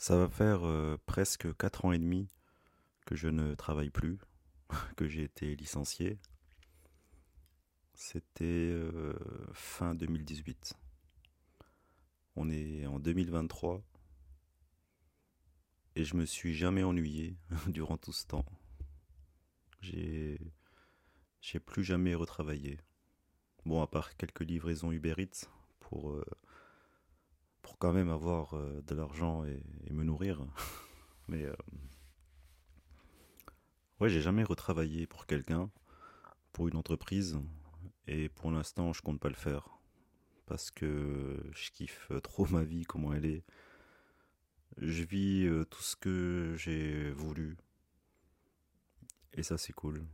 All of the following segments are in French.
Ça va faire euh, presque 4 ans et demi que je ne travaille plus, que j'ai été licencié. C'était euh, fin 2018. On est en 2023 et je me suis jamais ennuyé durant tout ce temps. J'ai j'ai plus jamais retravaillé. Bon, à part quelques livraisons Uber Eats pour euh, pour quand même avoir euh, de l'argent et, me nourrir. Mais euh, ouais, j'ai jamais retravaillé pour quelqu'un, pour une entreprise, et pour l'instant, je compte pas le faire parce que je kiffe trop ma vie, comment elle est. Je vis euh, tout ce que j'ai voulu. Et ça, c'est cool.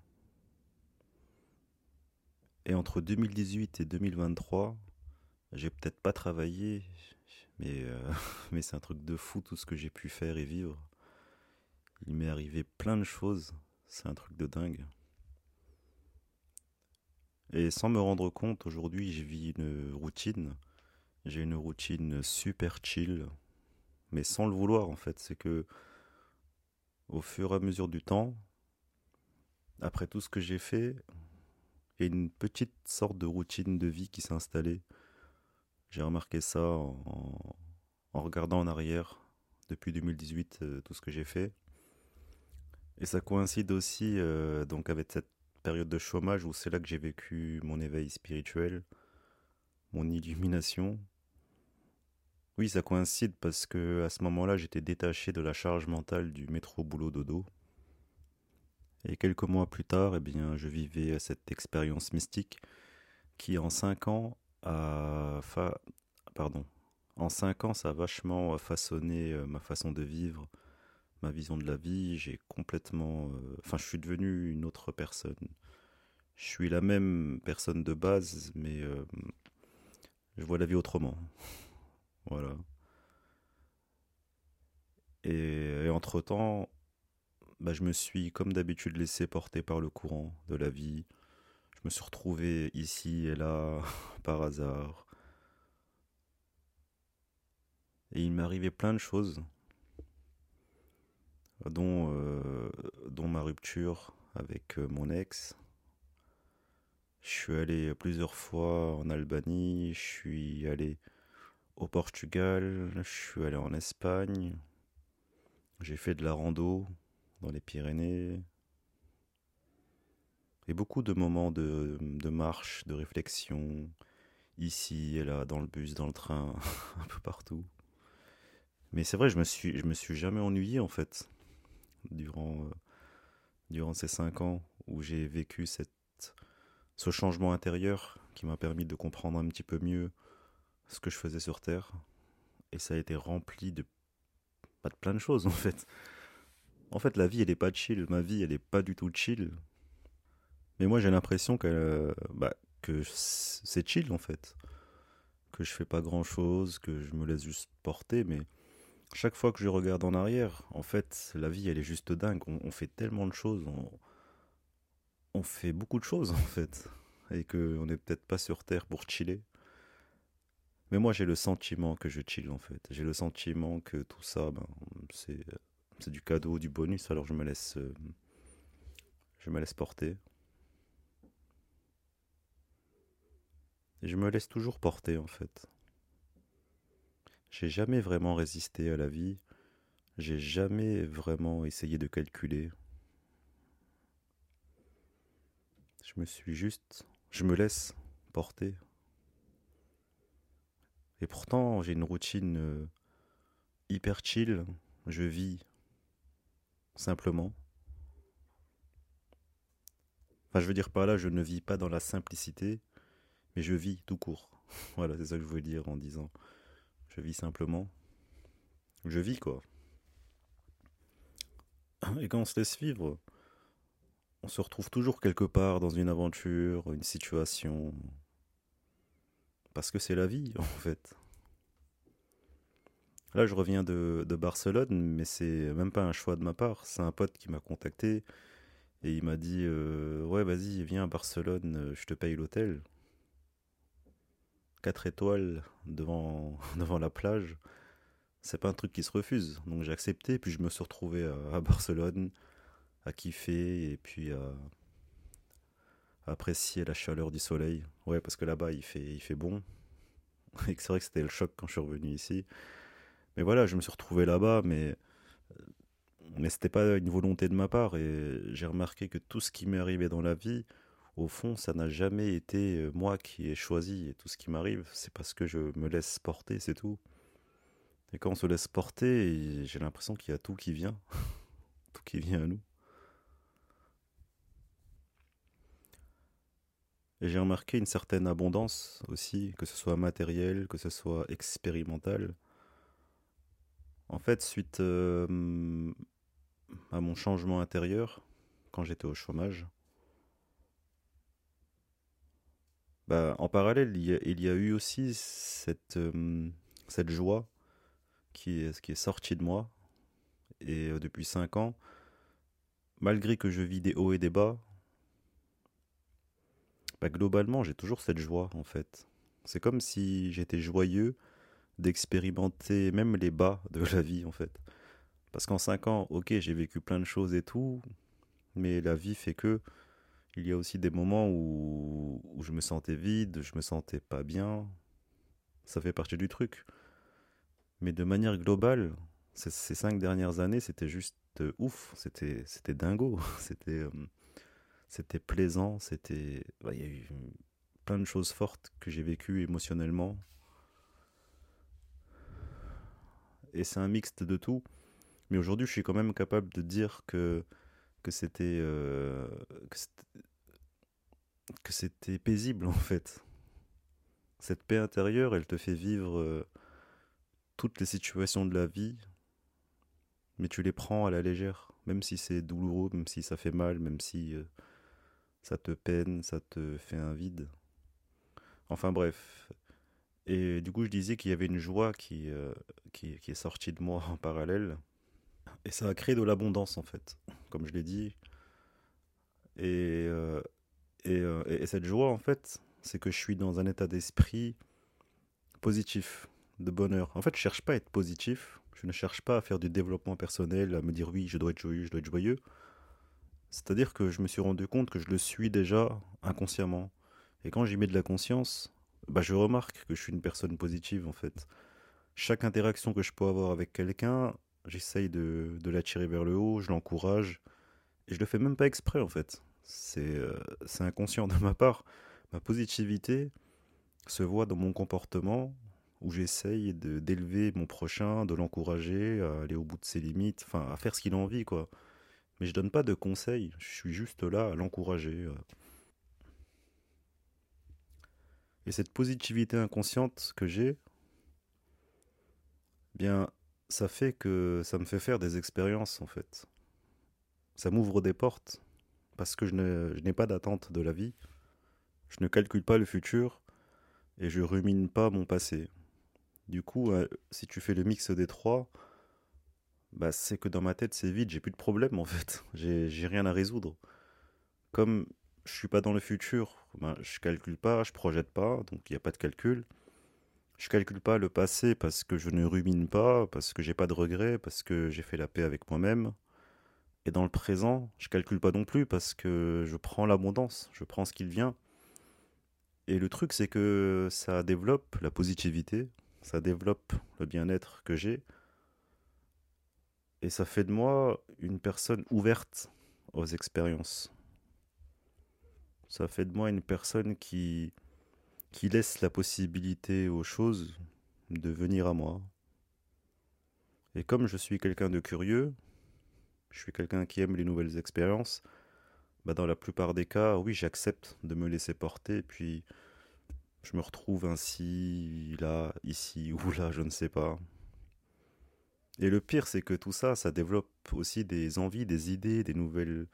Et entre 2018 et 2023, j'ai peut-être pas travaillé, mais, euh, mais c'est un truc de fou tout ce que j'ai pu faire et vivre. Il m'est arrivé plein de choses, c'est un truc de dingue. Et sans me rendre compte, aujourd'hui, je vis une routine. J'ai une routine super chill, mais sans le vouloir en fait. C'est que au fur et à mesure du temps, après tout ce que j'ai fait, il y a une petite sorte de routine de vie qui s'est installée. J'ai remarqué ça en, regardant en arrière depuis 2018 euh, tout ce que j'ai fait. Et ça coïncide aussi euh, donc avec cette période de chômage où c'est là que j'ai vécu mon éveil spirituel, mon illumination. Oui, ça coïncide parce que à ce moment-là, j'étais détaché de la charge mentale du métro boulot dodo. Et quelques mois plus tard, eh bien, je vivais cette expérience mystique qui, en cinq ans, en cinq ans, ça a vachement façonné euh, ma façon de vivre, ma vision de la vie. J'ai complètement, euh, enfin, je suis devenu une autre personne. Je suis la même personne de base, mais euh, je vois la vie autrement. voilà. Et, entre temps, bah, je me suis, comme d'habitude, laissé porter par le courant de la vie. Me suis retrouvé ici et là par hasard. Et il m'est arrivé plein de choses dont, euh, dont ma rupture avec euh, mon ex. Je suis allé plusieurs fois en Albanie, je suis allé au Portugal, je suis allé en Espagne, j'ai fait de la rando dans les Pyrénées, et beaucoup de moments de, marche, de réflexion, ici et là, dans le bus, dans le train, un peu partout. Mais c'est vrai, je me suis, je me suis jamais ennuyé en fait durant, euh, durant ces cinq ans où j'ai vécu cette, ce changement intérieur qui m'a permis de comprendre un petit peu mieux ce que je faisais sur Terre. Et ça a été rempli de, pas de plein de choses en fait. En fait, la vie, elle est pas chill. Ma vie, elle est pas du tout chill. Mais moi, j'ai l'impression que, bah, que c'est chill en fait. Que je fais pas grand chose, que je me laisse juste porter. Mais chaque fois que je regarde en arrière, en fait, la vie, elle est juste dingue. On, fait tellement de choses. On, fait beaucoup de choses, en fait. Et qu'on n'est peut-être pas sur Terre pour chiller. Mais moi, j'ai le sentiment que je chill, en fait. J'ai le sentiment que tout ça, ben, c'est, c'est du cadeau, du bonus. Alors je me laisse, euh, je me laisse porter. Je me laisse toujours porter, en fait. J'ai jamais vraiment résisté à la vie. J'ai jamais vraiment essayé de calculer. Je me suis juste. Je me laisse porter. Et pourtant, j'ai une routine euh, hyper chill. Je vis simplement. Enfin, je veux dire par là, je ne vis pas dans la simplicité. Mais je vis tout court. voilà, c'est ça que je voulais dire en disant je vis simplement. Je vis quoi. Et quand on se laisse vivre, on se retrouve toujours quelque part dans une aventure, une situation. Parce que c'est la vie, en fait. Là, je reviens de, Barcelone, mais c'est même pas un choix de ma part. C'est un pote qui m'a contacté et il m'a dit euh, Ouais, vas-y, viens à Barcelone, je te paye l'hôtel. 4 étoiles devant, devant la plage c'est pas un truc qui se refuse. Donc j'ai accepté, puis je me suis retrouvé à, Barcelone, à kiffer et puis à, apprécier la chaleur du soleil. Ouais, parce que là-bas il fait, il fait bon. Et c'est vrai que c'était le choc quand je suis revenu ici. Mais voilà, je me suis retrouvé là-bas, mais mais c'était pas une volonté de ma part. Et j'ai remarqué que tout ce qui m'est arrivé dans la vie, au fond, ça n'a jamais été moi qui ai choisi. Et tout ce qui m'arrive, c'est parce que je me laisse porter, c'est tout. Et quand on se laisse porter, j'ai l'impression qu'il y a tout qui vient. tout qui vient à nous. Et j'ai remarqué une certaine abondance aussi, que ce soit matériel, que ce soit expérimental. En fait, suite à mon changement intérieur, quand j'étais au chômage, bah, en parallèle, il y, a, eu aussi cette, euh, joie qui est, qui est sorti de moi. Et euh, depuis 5 ans, malgré que je vis des hauts et des bas, bah, globalement, j'ai toujours cette joie en fait. C'est comme si j'étais joyeux d'expérimenter même les bas de la vie en fait. Parce qu'en 5 ans, ok, j'ai vécu plein de choses et tout, mais la vie fait que il y a aussi des moments où, où je me sentais vide, je me sentais pas bien. Ça fait partie du truc. Mais de manière globale, ces, cinq dernières années, c'était juste ouf, c'était, c'était dingo, c'était, euh, c'était plaisant, c'était, bah, il y a eu plein de choses fortes que j'ai vécues émotionnellement. Et c'est un mixte de tout. Mais aujourd'hui, je suis quand même capable de dire que, que c'était, euh, que c'était paisible en fait. Cette paix intérieure, elle te fait vivre toutes les situations de la vie, mais tu les prends à la légère, même si c'est douloureux, même si ça fait mal, même si euh, ça te peine, ça te fait un vide. Enfin bref. Et du coup, je disais qu'il y avait une joie euh, qui, qui, est sortie de moi en parallèle. Et ça a créé de l'abondance, en fait, comme je l'ai dit. Et, euh, et, et cette joie, en fait, c'est que je suis dans un état d'esprit positif de bonheur. En fait, je cherche pas à être positif. Je ne cherche pas à faire du développement personnel, à me dire oui, je dois être joyeux, je dois être joyeux. C'est-à-dire que je me suis rendu compte que je le suis déjà inconsciemment. Et quand j'y mets de la conscience, bah, je remarque que je suis une personne positive en fait. Chaque interaction que je peux avoir avec quelqu'un, j'essaye de, de l'attirer vers le haut, je l'encourage. Et je le fais même pas exprès en fait. C'est euh, inconscient de ma part. Ma positivité se voit dans mon comportement, où j'essaye d'élever mon prochain, de l'encourager à aller au bout de ses limites, enfin à faire ce qu'il a envie, quoi. Mais je donne pas de conseils, je suis juste là à l'encourager. Euh. Et cette positivité inconsciente que j'ai, bien, ça fait que ça me fait faire des expériences en fait. Ça m'ouvre des portes parce que je n'ai pas d'attente de la vie. Je ne calcule pas le futur et je rumine pas mon passé. Du coup, euh, si tu fais le mix des trois, bah, c'est que dans ma tête, c'est vide, j'ai plus de problème en fait. J'ai rien à résoudre. Comme je suis pas dans le futur, bah, je calcule pas, je projette pas, donc il n'y a pas de calcul. Je calcule pas le passé parce que je ne rumine pas, parce que j'ai pas de regrets, parce que j'ai fait la paix avec moi-même. Et dans le présent, je calcule pas non plus parce que je prends l'abondance, je prends ce qu'il vient. Et le truc, c'est que ça développe la positivité, ça développe le bien-être que j'ai. Et ça fait de moi une personne ouverte aux expériences. Ça fait de moi une personne qui, qui laisse la possibilité aux choses de venir à moi. Et comme je suis quelqu'un de curieux, je suis quelqu'un qui aime les nouvelles expériences, bah dans la plupart des cas, oui, j'accepte de me laisser porter, puis je me retrouve ainsi, là, ici ou là, je ne sais pas. Et le pire, c'est que tout ça, ça développe aussi des envies, des idées, des nouvelles.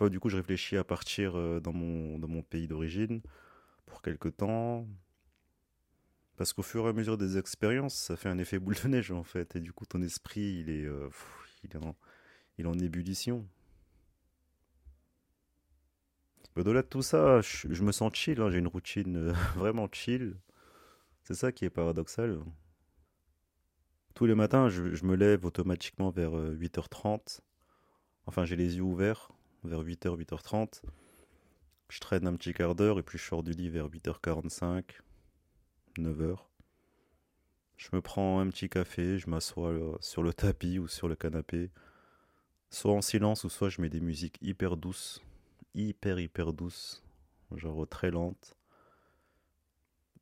Du coup, je réfléchis à partir euh, dans mon, pays d'origine pour quelque temps. Parce qu'au fur et à mesure des expériences, ça fait un effet boule de neige, en fait. Et du coup, ton esprit, il est, euh, en, il est en ébullition. Au-delà de tout ça, je, je me sens chill, hein, j'ai une routine euh, vraiment chill. C'est ça qui est paradoxal. Tous les matins, je, je me lève automatiquement vers 8h30. Enfin, j'ai les yeux ouverts vers 8h, 8h30. Je traîne un petit quart d'heure et puis je sors du lit vers 8h45, 9h. Je me prends un petit café, je m'assois sur le tapis ou sur le canapé, soit en silence ou soit je mets des musiques hyper douces, hyper hyper douces, genre très lentes.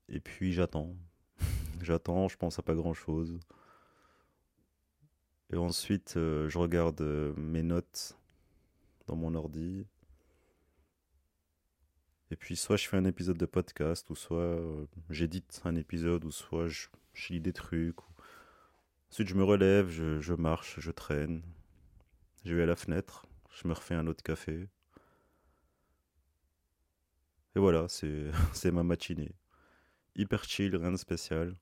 Et puis j'attends. j'attends, je pense à pas grand chose. Et ensuite, euh, je regarde euh, mes notes mon ordi. Et puis, soit je fais un épisode de podcast, ou soit euh, j'édite un épisode, ou soit je, je lis des trucs. Ensuite, je me relève, je, marche, je traîne. Je vais à la fenêtre, je me refais un autre café. Et voilà, c'est ma matinée. Hyper chill, rien de spécial.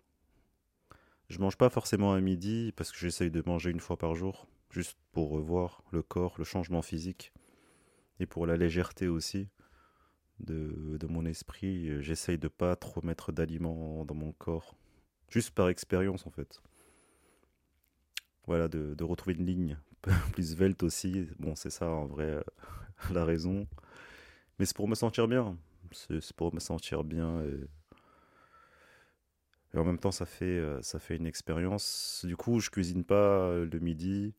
Je mange pas forcément à midi parce que j'essaye de manger une fois par jour, juste pour revoir le corps, le changement physique et pour la légèreté aussi de, mon esprit. J'essaye de pas trop mettre d'aliments dans mon corps, juste par expérience en fait. Voilà, de, retrouver une ligne plus svelte aussi. Bon, c'est ça en vrai la raison. Mais c'est pour me sentir bien. C'est pour me sentir bien et et en même temps, ça fait, euh, ça fait une expérience. Du coup, je cuisine pas euh, le midi.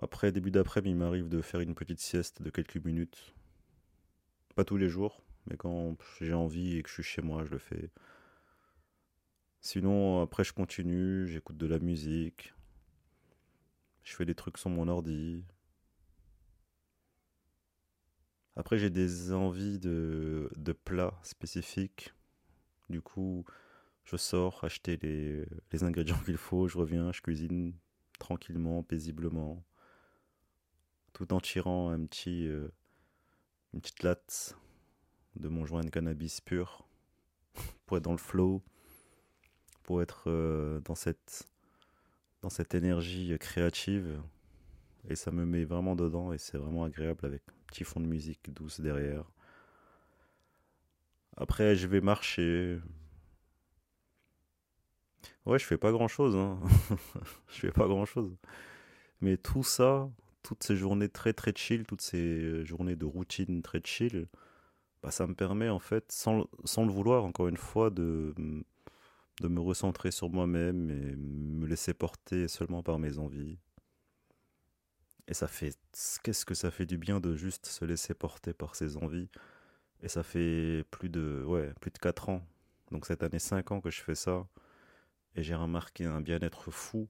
Après, début d'après-midi, il m'arrive de faire une petite sieste de quelques minutes. Pas tous les jours, mais quand j'ai envie et que je suis chez moi, je le fais. Sinon, après, je continue, j'écoute de la musique. Je fais des trucs sur mon ordi. Après, j'ai des envies de, de plats spécifiques du coup, je sors acheter les ingrédients qu'il faut, je reviens, je cuisine tranquillement, paisiblement, tout en tirant un petit, euh, une petite latte de mon joint de cannabis pur pour être dans le flow, pour être euh, dans, cette, dans cette énergie créative. Et ça me met vraiment dedans et c'est vraiment agréable avec un petit fond de musique douce derrière. Après, je vais marcher. Ouais, je fais pas grand chose, hein. je fais pas grand chose. Mais tout ça, toutes ces journées très très chill, toutes ces journées de routine très chill, bah, ça me permet en fait, sans, sans le vouloir, encore une fois, de, de me recentrer sur moi-même et me laisser porter seulement par mes envies. Et ça fait. Qu'est-ce que ça fait du bien de juste se laisser porter par ses envies et ça fait plus de, ouais, plus de 4 ans. Donc cette année, 5 ans que je fais ça. Et j'ai remarqué un bien-être fou.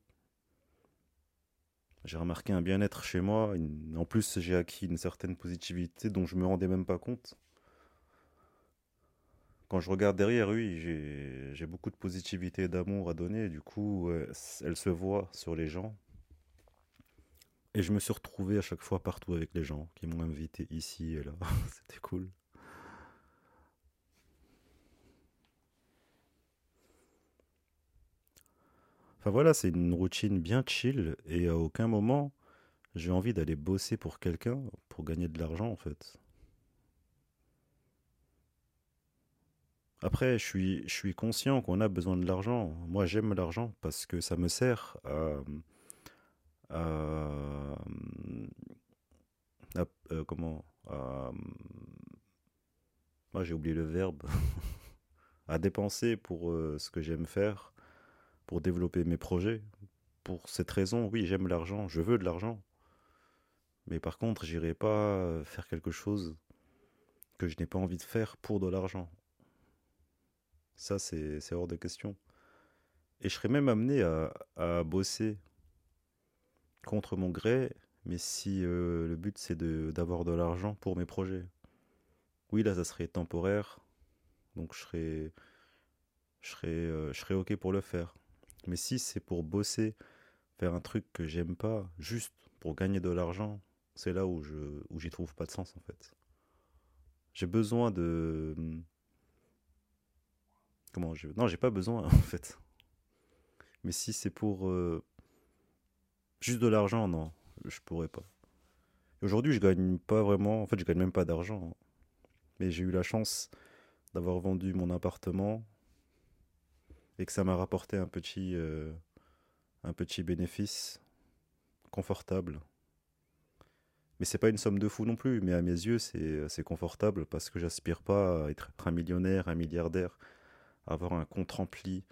J'ai remarqué un bien-être chez moi. En plus, j'ai acquis une certaine positivité dont je me rendais même pas compte. Quand je regarde derrière, oui, j'ai beaucoup de positivité et d'amour à donner. du coup, elle se voit sur les gens. Et je me suis retrouvé à chaque fois partout avec les gens qui m'ont invité ici et là. C'était cool. Enfin voilà, c'est une routine bien chill et à aucun moment j'ai envie d'aller bosser pour quelqu'un pour gagner de l'argent en fait. Après, je suis, je suis conscient qu'on a besoin de l'argent. Moi, j'aime l'argent parce que ça me sert à, à, euh, comment, à- moi j'ai oublié le verbe, à dépenser pour euh, ce que j'aime faire pour développer mes projets. Pour cette raison, oui, j'aime l'argent, je veux de l'argent. Mais par contre, j'irai pas faire quelque chose que je n'ai pas envie de faire pour de l'argent. Ça, c'est hors de question. Et je serais même amené à, bosser contre mon gré, mais si euh, le but c'est d'avoir de l'argent pour mes projets. oui, là, ça serait temporaire. Donc je serais, je serais, euh, je serais ok pour le faire. Mais si c'est pour bosser, faire un truc que j'aime pas, juste pour gagner de l'argent, c'est là où je, où j'y trouve pas de sens en fait. J'ai besoin de, comment je, non, j'ai pas besoin en fait. Mais si c'est pour euh, juste de l'argent, non, je pourrais pas. Aujourd'hui, je gagne pas vraiment, en fait, je gagne même pas d'argent. Mais j'ai eu la chance d'avoir vendu mon appartement et que ça m'a rapporté un petit, euh, un petit bénéfice confortable. Mais c'est pas une somme de fou non plus, mais à mes yeux, c'est confortable parce que j'aspire pas à être un millionnaire, un milliardaire, avoir un compte rempli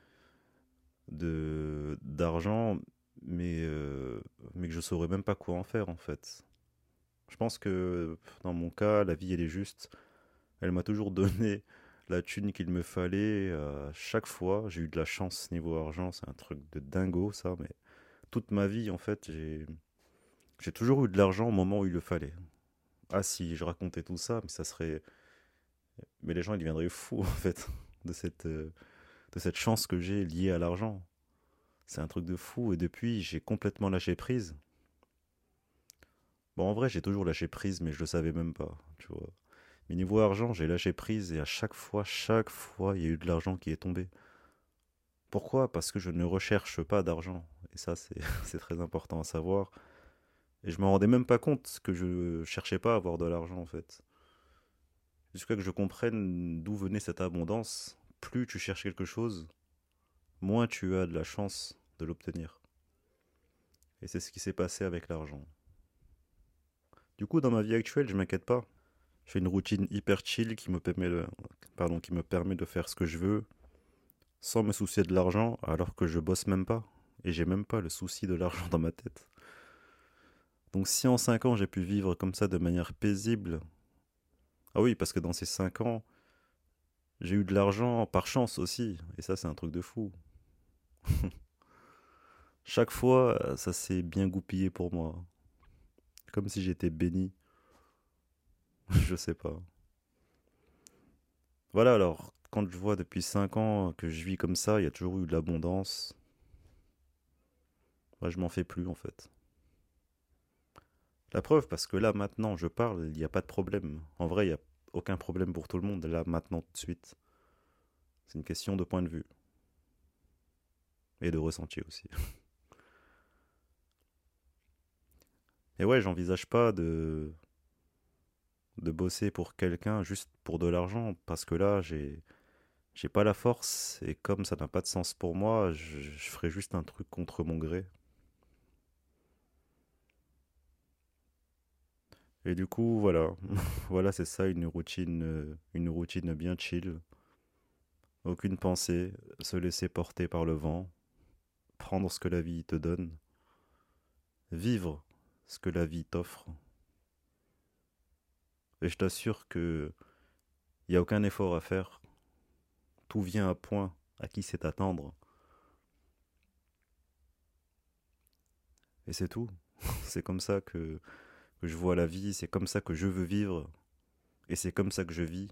d'argent, mais, euh, mais que je saurais même pas quoi en faire en fait. Je pense que dans mon cas, la vie elle est juste. Elle m'a toujours donné la thune qu'il me fallait à chaque fois. J'ai eu de la chance niveau argent, c'est un truc de dingo ça, mais toute ma vie en fait, j'ai j'ai toujours eu de l'argent au moment où il le fallait. Ah si je racontais tout ça, mais ça serait mais les gens ils deviendraient fous en fait de cette euh, de cette chance que j'ai liée à l'argent. C'est un truc de fou et depuis, j'ai complètement lâché prise. Bon, en vrai, j'ai toujours lâché prise, mais je le savais même pas, tu vois. Mais niveau argent, j'ai lâché prise et à chaque fois, chaque fois, il y a eu de l'argent qui est tombé. Pourquoi? Parce que je ne recherche pas d'argent. Et ça, c'est très important à savoir. Et je me rendais même pas compte que je cherchais pas à avoir de l'argent, en fait. Jusqu'à que je comprenne d'où venait cette abondance, plus tu cherches quelque chose, moins tu as de la chance de l'obtenir. Et c'est ce qui s'est passé avec l'argent. Du coup, dans ma vie actuelle, je m'inquiète pas. J'ai une routine hyper chill qui me permet de, qui me permet de faire ce que je veux sans me soucier de l'argent alors que je bosse même pas et j'ai même pas le souci de l'argent dans ma tête. Donc si en 5 ans j'ai pu vivre comme ça de manière paisible, ah oui, parce que dans ces 5 ans, j'ai eu de l'argent par chance aussi, et ça c'est un truc de fou. Chaque fois, ça s'est bien goupillé pour moi. Comme si j'étais béni. je sais pas. Voilà, alors, quand je vois depuis 5 ans que je vis comme ça, il y a toujours eu de l'abondance. Moi, je m'en fais plus en fait. La preuve, parce que là maintenant je parle, il n'y a pas de problème. En vrai, il n'y a aucun problème pour tout le monde, là maintenant tout de suite. C'est une question de point de vue. Et de ressenti aussi. Et ouais, j'envisage pas de de bosser pour quelqu'un juste pour de l'argent parce que là j'ai j'ai pas la force et comme ça n'a pas de sens pour moi, je, je ferai juste un truc contre mon gré. Et du coup, voilà, voilà, c'est ça une routine, une routine bien chill. Aucune pensée, se laisser porter par le vent, prendre ce que la vie te donne, vivre ce que la vie t'offre. Et je t'assure que il n'y a aucun effort à faire. Tout vient à point à qui sait attendre. Et c'est tout. c'est comme ça que, que je vois la vie, c'est comme ça que je veux vivre, et c'est comme ça que je vis,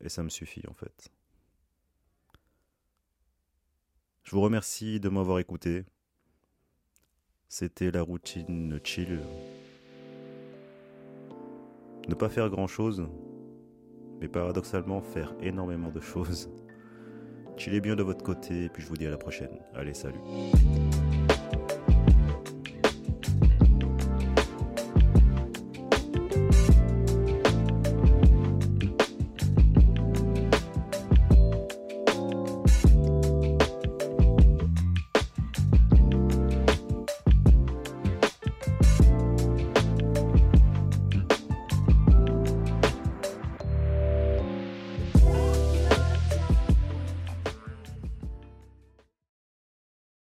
et ça me suffit en fait. Je vous remercie de m'avoir écouté. C'était la routine chill. Ne pas faire grand chose, mais paradoxalement faire énormément de choses. Chillez bien de votre côté, et puis je vous dis à la prochaine. Allez, salut.